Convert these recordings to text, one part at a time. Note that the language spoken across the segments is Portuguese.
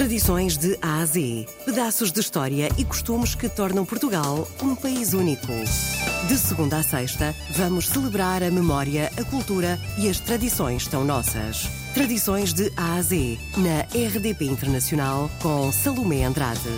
Tradições de A a Z. Pedaços de história e costumes que tornam Portugal um país único. De segunda a sexta, vamos celebrar a memória, a cultura e as tradições tão nossas. Tradições de A a Z, na RDP Internacional, com Salomé Andrade.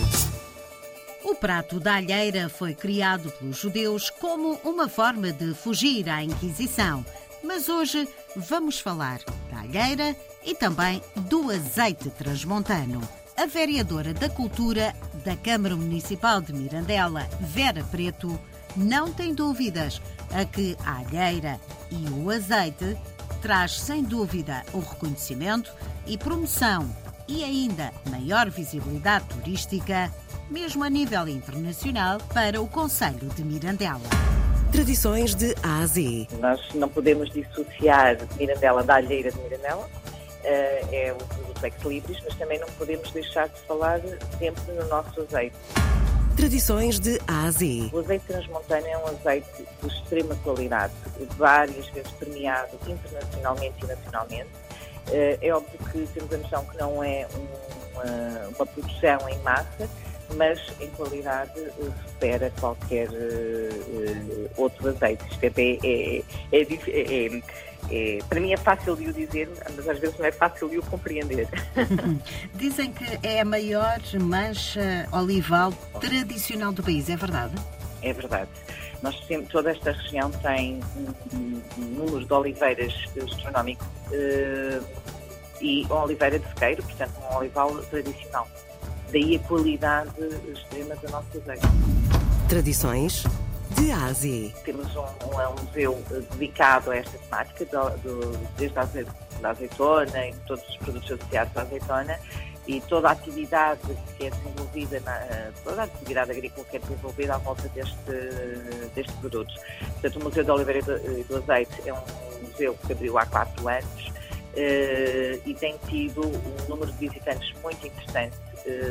O prato da alheira foi criado pelos judeus como uma forma de fugir à Inquisição. Mas hoje vamos falar da alheira e também do azeite transmontano. A vereadora da Cultura da Câmara Municipal de Mirandela, Vera Preto, não tem dúvidas a que a alheira e o azeite traz sem dúvida o reconhecimento e promoção e ainda maior visibilidade turística, mesmo a nível internacional, para o Conselho de Mirandela. Tradições de A a Z. Nós não podemos dissociar Mirandela da alheira de Mirandela. Uh, é o ex libris, mas também não podemos deixar de falar sempre no nosso azeite. Tradições de A a Z. O azeite transmontano é um azeite de extrema qualidade, várias vezes premiado internacionalmente e nacionalmente. Uh, é óbvio que temos a noção que não é uma, uma produção em massa, mas em qualidade uh, supera qualquer uh, outro azeite. Isto é, é, é, é, para mim é fácil de o dizer, mas às vezes não é fácil de o compreender. Dizem que é a maior mancha olival tradicional do país, é verdade? É verdade. Nós temos, toda esta região tem um, um número de oliveiras astronómico uh, e uma oliveira de sequeiro, portanto um olival tradicional. Daí a qualidade extrema da nossa azeite. Tradições de Ásia. Temos um, um, museu dedicado a esta temática, do, do, desde a azeitona e todos os produtos associados à azeitona e toda a atividade que é desenvolvida, na, toda a atividade agrícola que é desenvolvida à volta deste, deste produto. Portanto, o Museu da Oliveira e do Azeite é um museu que abriu há quatro anos e tem tido um número de visitantes muito interessante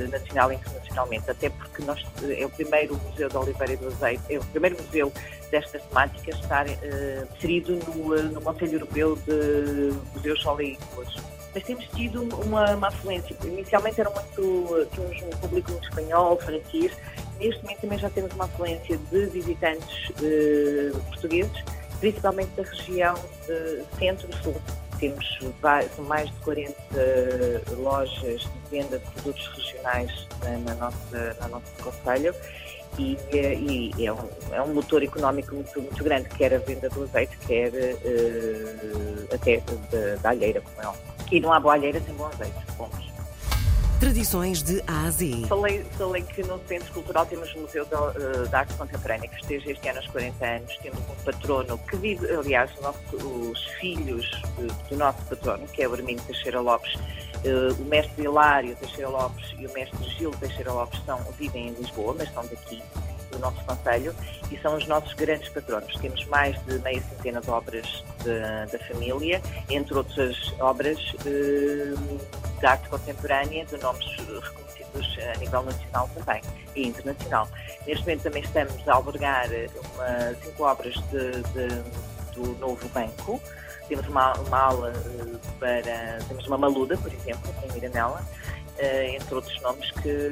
nacional e internacionalmente, até porque nós, é o primeiro museu da Oliveira do Azeite, é o primeiro museu destas temáticas a estar uh, inserido no, no Conselho Europeu de Museus Soleícolas mas temos tido uma, uma afluência. Inicialmente era muito, tínhamos um público muito espanhol, francês, neste momento também já temos uma afluência de visitantes portugueses, principalmente da região centro-sul temos mais de 40 lojas de venda de produtos regionais na, na nossa, na nosso conselho e, e é, um, é, um, motor económico muito, muito, grande, quer a venda do azeite, quer uh, até da alheira, como é. E não há boa alheira sem bom azeite, pomos. Tradições de A a Z. Falei, falei que no Centro Cultural temos o Museu da, uh, da Arte Contemporânea, que esteja este ano aos 40 anos. Temos um patrono que vive, aliás, nosso, os filhos uh, do nosso patrono, que é o Hermínio Teixeira Lopes, uh, o mestre Hilário Teixeira Lopes e o mestre Gil Teixeira Lopes são, vivem em Lisboa, mas são daqui, do nosso Conselho, e são os nossos grandes patronos. Temos mais de meia centena de obras de, da família, entre outras obras de arte contemporânea, de nomes reconhecidos a nível nacional também e internacional. Neste momento também estamos a albergar uma, cinco obras de, de, do novo banco. Temos uma, uma aula eh, para. Temos uma maluda, por exemplo, em Miranela, eh, entre outros nomes que,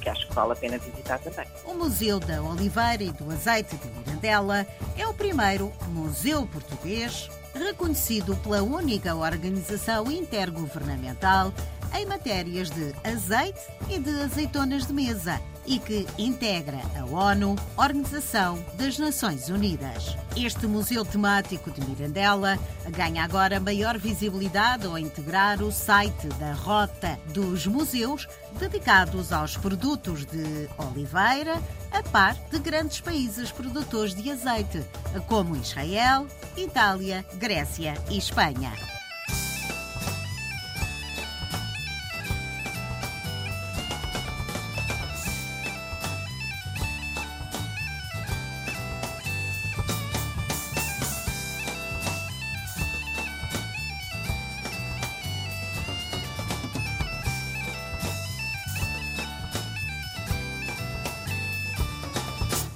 que acho que vale a pena visitar também. O Museu da Oliveira e do Azeite de Mirandela é o primeiro museu português reconhecido pela única organização intergovernamental em matérias de azeite e de azeitonas de mesa e que integra a ONU, Organização das Nações Unidas. Este museu temático de Mirandela ganha agora maior visibilidade ao integrar o site da Rota dos Museus dedicados aos produtos de oliveira, a par de grandes países produtores de azeite, como Israel, Itália, Grécia e Espanha.